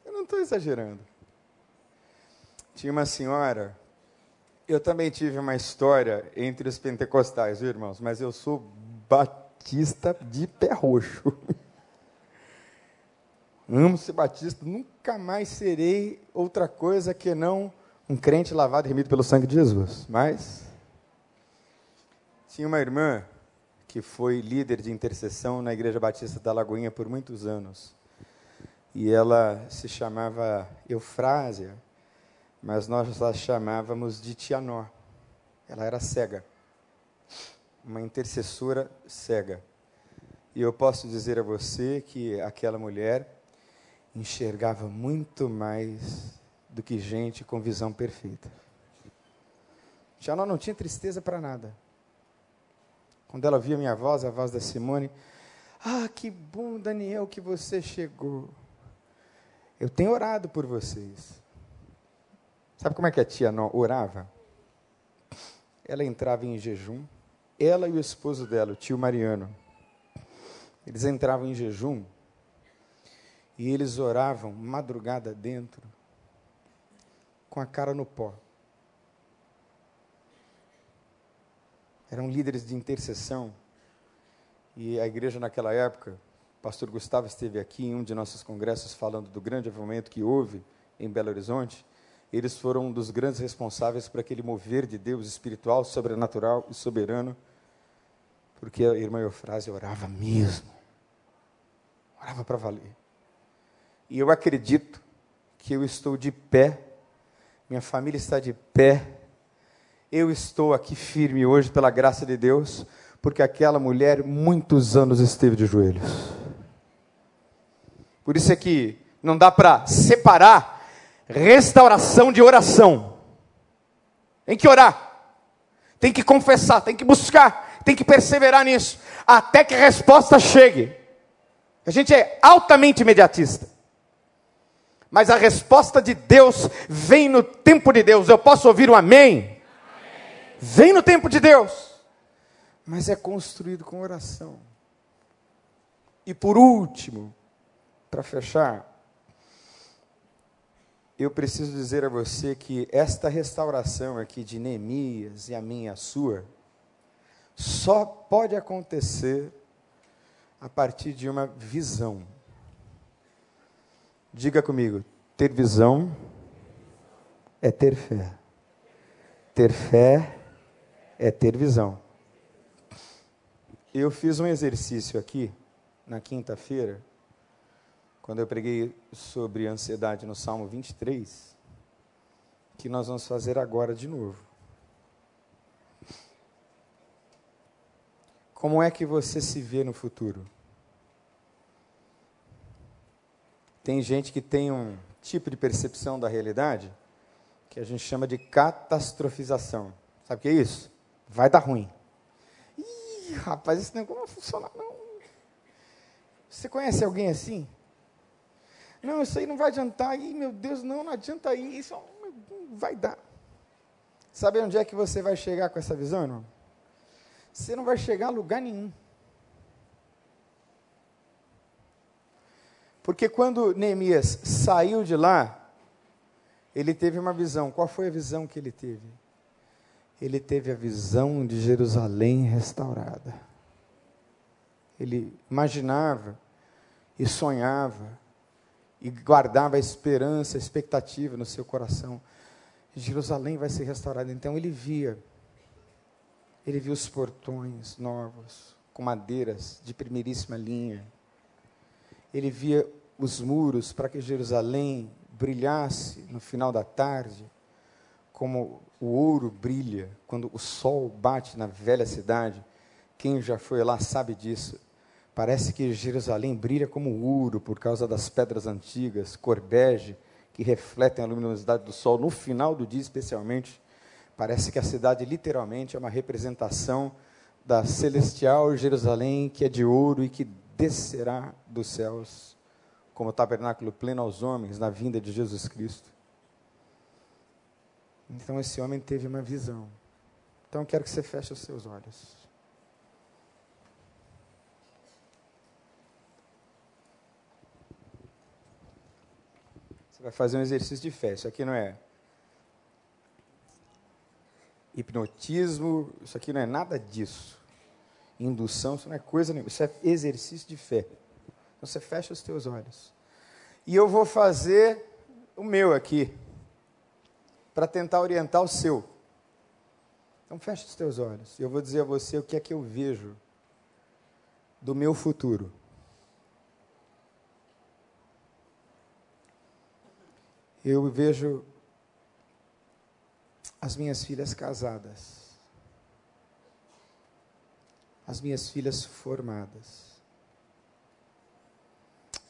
[SPEAKER 1] Eu não estou exagerando. Tinha uma senhora, eu também tive uma história entre os pentecostais, viu, irmãos? Mas eu sou batista de pé roxo. [LAUGHS] Amo ser batista, nunca mais serei outra coisa que não um crente lavado e remido pelo sangue de Jesus. Mas tinha uma irmã que foi líder de intercessão na Igreja Batista da Lagoinha por muitos anos. E ela se chamava Eufrásia, mas nós a chamávamos de Tianó. Ela era cega, uma intercessora cega. E eu posso dizer a você que aquela mulher enxergava muito mais do que gente com visão perfeita. Tianó não tinha tristeza para nada. Quando ela via minha voz, a voz da Simone, ah, que bom, Daniel, que você chegou. Eu tenho orado por vocês. Sabe como é que a tia orava? Ela entrava em jejum, ela e o esposo dela, o tio Mariano. Eles entravam em jejum e eles oravam madrugada dentro, com a cara no pó. eram líderes de intercessão. E a igreja naquela época, o pastor Gustavo esteve aqui em um de nossos congressos falando do grande avivamento que houve em Belo Horizonte. Eles foram um dos grandes responsáveis por aquele mover de Deus espiritual, sobrenatural e soberano, porque a irmã Eufrásia orava mesmo. Orava para valer. E eu acredito que eu estou de pé, minha família está de pé, eu estou aqui firme hoje pela graça de Deus, porque aquela mulher muitos anos esteve de joelhos. Por isso é que não dá para separar restauração de oração. Tem que orar, tem que confessar, tem que buscar, tem que perseverar nisso, até que a resposta chegue. A gente é altamente imediatista. Mas a resposta de Deus vem no tempo de Deus. Eu posso ouvir um amém? Vem no tempo de Deus, mas é construído com oração. E por último, para fechar, eu preciso dizer a você que esta restauração aqui de Neemias e a minha a sua, só pode acontecer a partir de uma visão. Diga comigo, ter visão é ter fé. Ter fé é ter visão. Eu fiz um exercício aqui, na quinta-feira, quando eu preguei sobre ansiedade no Salmo 23, que nós vamos fazer agora de novo. Como é que você se vê no futuro? Tem gente que tem um tipo de percepção da realidade que a gente chama de catastrofização. Sabe o que é isso? Vai dar ruim. Ih, rapaz, esse negócio não vai funcionar, não. Você conhece alguém assim? Não, isso aí não vai adiantar. Ih, meu Deus, não, não adianta aí. Isso não vai dar. Sabe onde é que você vai chegar com essa visão, irmão? Você não vai chegar a lugar nenhum. Porque quando Neemias saiu de lá, ele teve uma visão. Qual foi a visão que ele teve? Ele teve a visão de Jerusalém restaurada. Ele imaginava e sonhava e guardava a esperança, a expectativa no seu coração. Jerusalém vai ser restaurada. Então ele via, ele via os portões novos, com madeiras de primeiríssima linha. Ele via os muros para que Jerusalém brilhasse no final da tarde, como o ouro brilha quando o sol bate na velha cidade. Quem já foi lá sabe disso. Parece que Jerusalém brilha como ouro por causa das pedras antigas, cor bege, que refletem a luminosidade do sol no final do dia, especialmente. Parece que a cidade literalmente é uma representação da celestial Jerusalém, que é de ouro e que descerá dos céus como tabernáculo pleno aos homens na vinda de Jesus Cristo. Então esse homem teve uma visão. Então eu quero que você feche os seus olhos. Vai fazer um exercício de fé. Isso aqui não é hipnotismo, isso aqui não é nada disso. Indução, isso não é coisa nenhuma. Isso é exercício de fé. Então você fecha os teus olhos. E eu vou fazer o meu aqui, para tentar orientar o seu. Então fecha os teus olhos. E eu vou dizer a você o que é que eu vejo do meu futuro. Eu vejo as minhas filhas casadas, as minhas filhas formadas.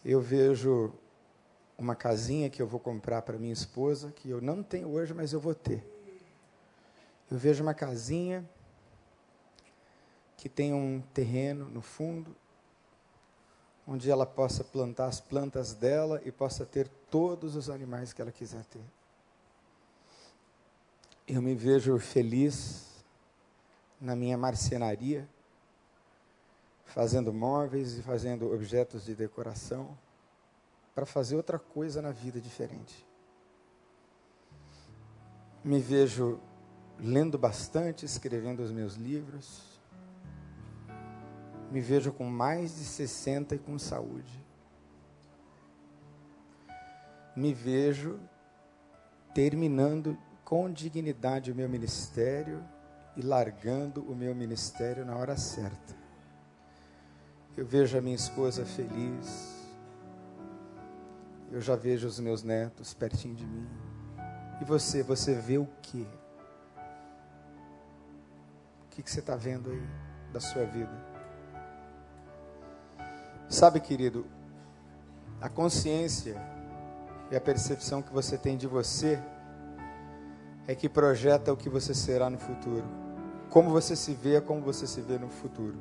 [SPEAKER 1] Eu vejo uma casinha que eu vou comprar para minha esposa, que eu não tenho hoje, mas eu vou ter. Eu vejo uma casinha que tem um terreno no fundo, onde ela possa plantar as plantas dela e possa ter todos os animais que ela quiser ter. Eu me vejo feliz na minha marcenaria, fazendo móveis e fazendo objetos de decoração, para fazer outra coisa na vida diferente. Me vejo lendo bastante, escrevendo os meus livros, me vejo com mais de 60 e com saúde. Me vejo terminando com dignidade o meu ministério e largando o meu ministério na hora certa. Eu vejo a minha esposa feliz. Eu já vejo os meus netos pertinho de mim. E você, você vê o quê? O que, que você está vendo aí da sua vida? Sabe, querido, a consciência e a percepção que você tem de você é que projeta o que você será no futuro. Como você se vê é como você se vê no futuro.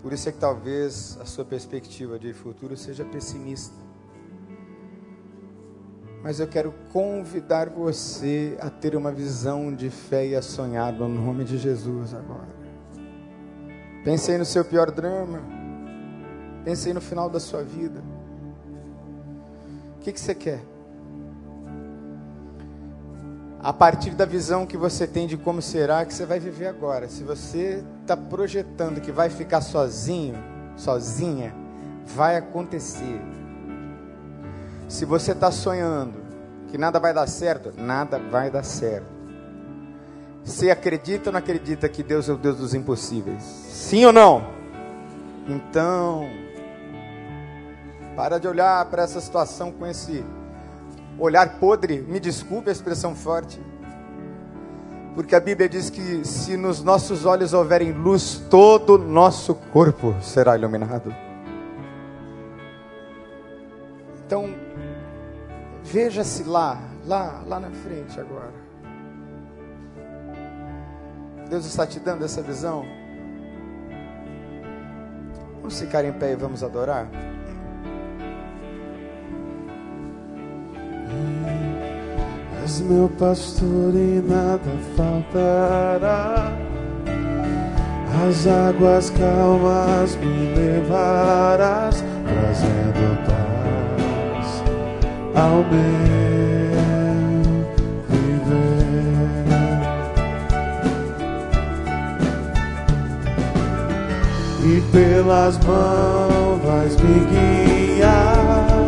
[SPEAKER 1] Por isso é que talvez a sua perspectiva de futuro seja pessimista. Mas eu quero convidar você a ter uma visão de fé e a sonhar no nome de Jesus agora. Pensei no seu pior drama. Pense aí no final da sua vida. O que, que você quer? A partir da visão que você tem de como será que você vai viver agora. Se você está projetando que vai ficar sozinho, sozinha, vai acontecer. Se você está sonhando que nada vai dar certo, nada vai dar certo. Você acredita ou não acredita que Deus é o Deus dos impossíveis? Sim ou não? Então, Para de olhar para essa situação com esse olhar podre. Me desculpe a expressão forte. Porque a Bíblia diz que se nos nossos olhos houverem luz, todo o nosso corpo será iluminado. Então, veja-se lá, lá, lá na frente agora. Deus está te dando essa visão. Vamos ficar em pé e vamos adorar?
[SPEAKER 2] És meu pastor e nada faltará. As águas calmas me levarás, trazendo paz ao meu viver. E pelas mãos vais me guiar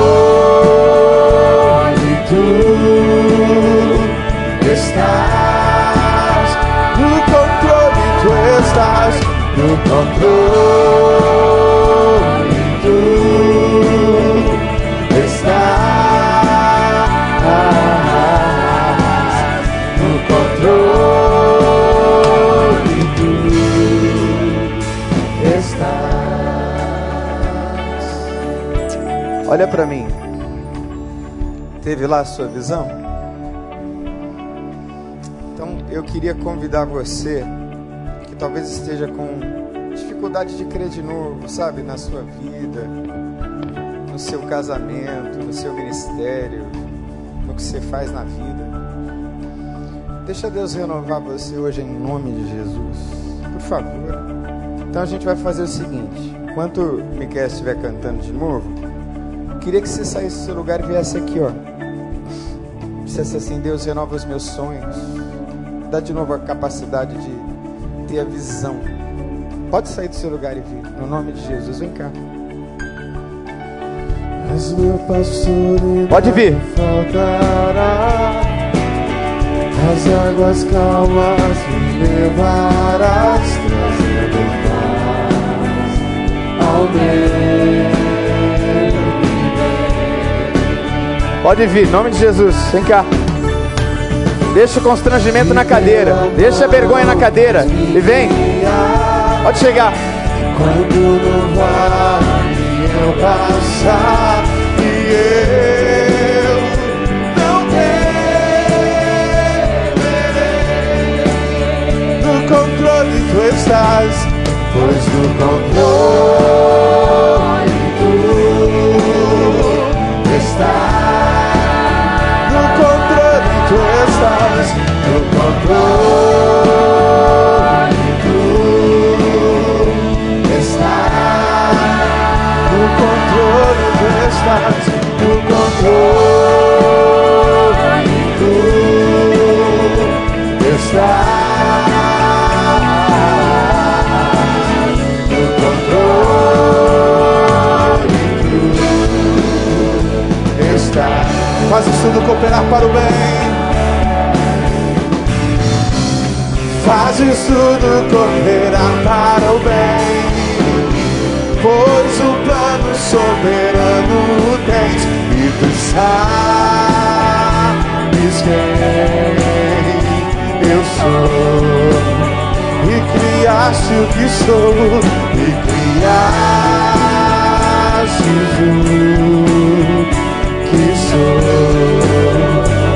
[SPEAKER 2] estás, no controle tu estás, no controle tu estás.
[SPEAKER 1] Olha para mim. Teve lá a sua visão? Então eu queria convidar você talvez esteja com dificuldade de crer de novo, sabe, na sua vida, no seu casamento, no seu ministério, no que você faz na vida. Deixa Deus renovar você hoje em nome de Jesus, por favor. Então a gente vai fazer o seguinte: enquanto o Miquel estiver cantando de novo, queria que você saísse do seu lugar e viesse aqui, ó. Dissesse assim: Deus, renova os meus sonhos, dá de novo a capacidade de ter a visão. Pode sair do seu lugar e vir, no nome de Jesus, vem cá.
[SPEAKER 2] És meu pastor
[SPEAKER 1] Pode vir.
[SPEAKER 2] faltará. As águas calmas me levarás, trazendo paz ao meu
[SPEAKER 1] Pode vir, em nome de Jesus, vem cá. Deixa o constrangimento na cadeira, deixa a vergonha na cadeira e vem. Pode chegar.
[SPEAKER 2] Quando no vale eu passar e eu não temerei, no controle tu estás, pois no controle tu estás, controle o que sou, e criaste o que sou.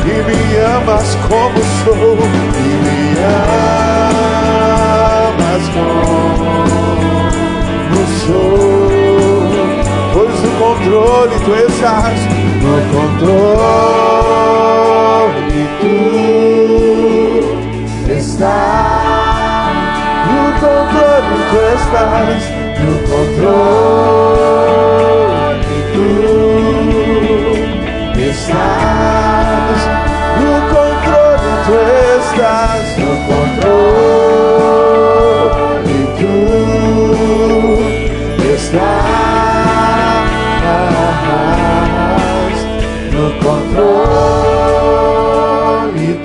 [SPEAKER 2] E me amas como sou, e me amas como sou. Pois no controle tu estás, no controle estás no controle, tu estás. No controle, tu estás. No controle, tu estás. No controle,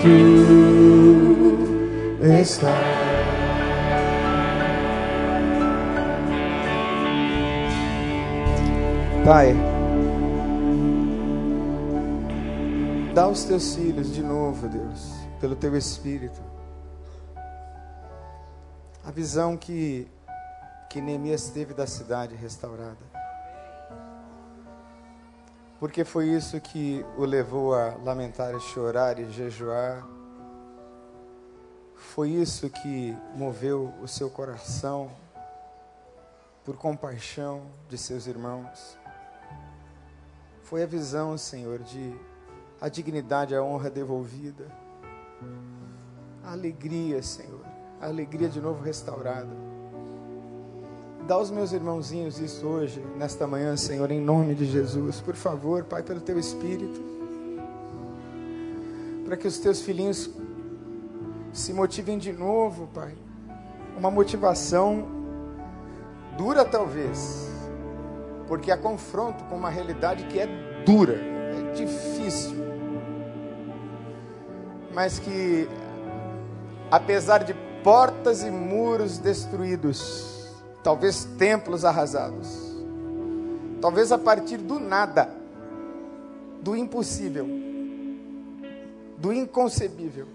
[SPEAKER 2] tu estás.
[SPEAKER 1] Pai, dá aos teus filhos de novo, Deus, pelo teu Espírito, a visão que, que Neemias teve da cidade restaurada. Porque foi isso que o levou a lamentar e chorar e jejuar. Foi isso que moveu o seu coração por compaixão de seus irmãos. Foi a visão, Senhor, de a dignidade, a honra devolvida. A alegria, Senhor. A alegria de novo restaurada. Dá aos meus irmãozinhos isso hoje, nesta manhã, Senhor, em nome de Jesus. Por favor, Pai, pelo teu Espírito. Para que os teus filhinhos se motivem de novo, Pai. Uma motivação dura, talvez, porque há confronto com uma realidade que é dura, é difícil, mas que, apesar de portas e muros destruídos, talvez templos arrasados, talvez a partir do nada, do impossível, do inconcebível,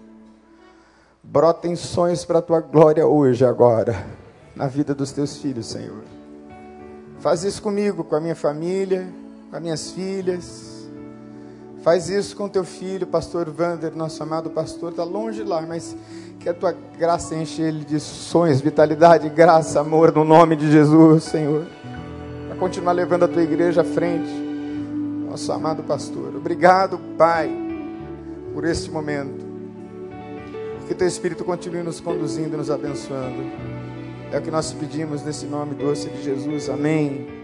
[SPEAKER 1] brotem sonhos para a tua glória hoje, agora, na vida dos teus filhos, Senhor. Faz isso comigo, com a minha família, com as minhas filhas. Faz isso com teu filho, pastor Vander, nosso amado pastor, está longe lá, mas que a tua graça enche ele de sonhos, vitalidade, graça, amor, no nome de Jesus, Senhor. Para continuar levando a tua igreja à frente, nosso amado pastor. Obrigado, Pai, por este momento. Que teu Espírito continue nos conduzindo, nos abençoando. É o que nós pedimos nesse nome doce de Jesus. Amém.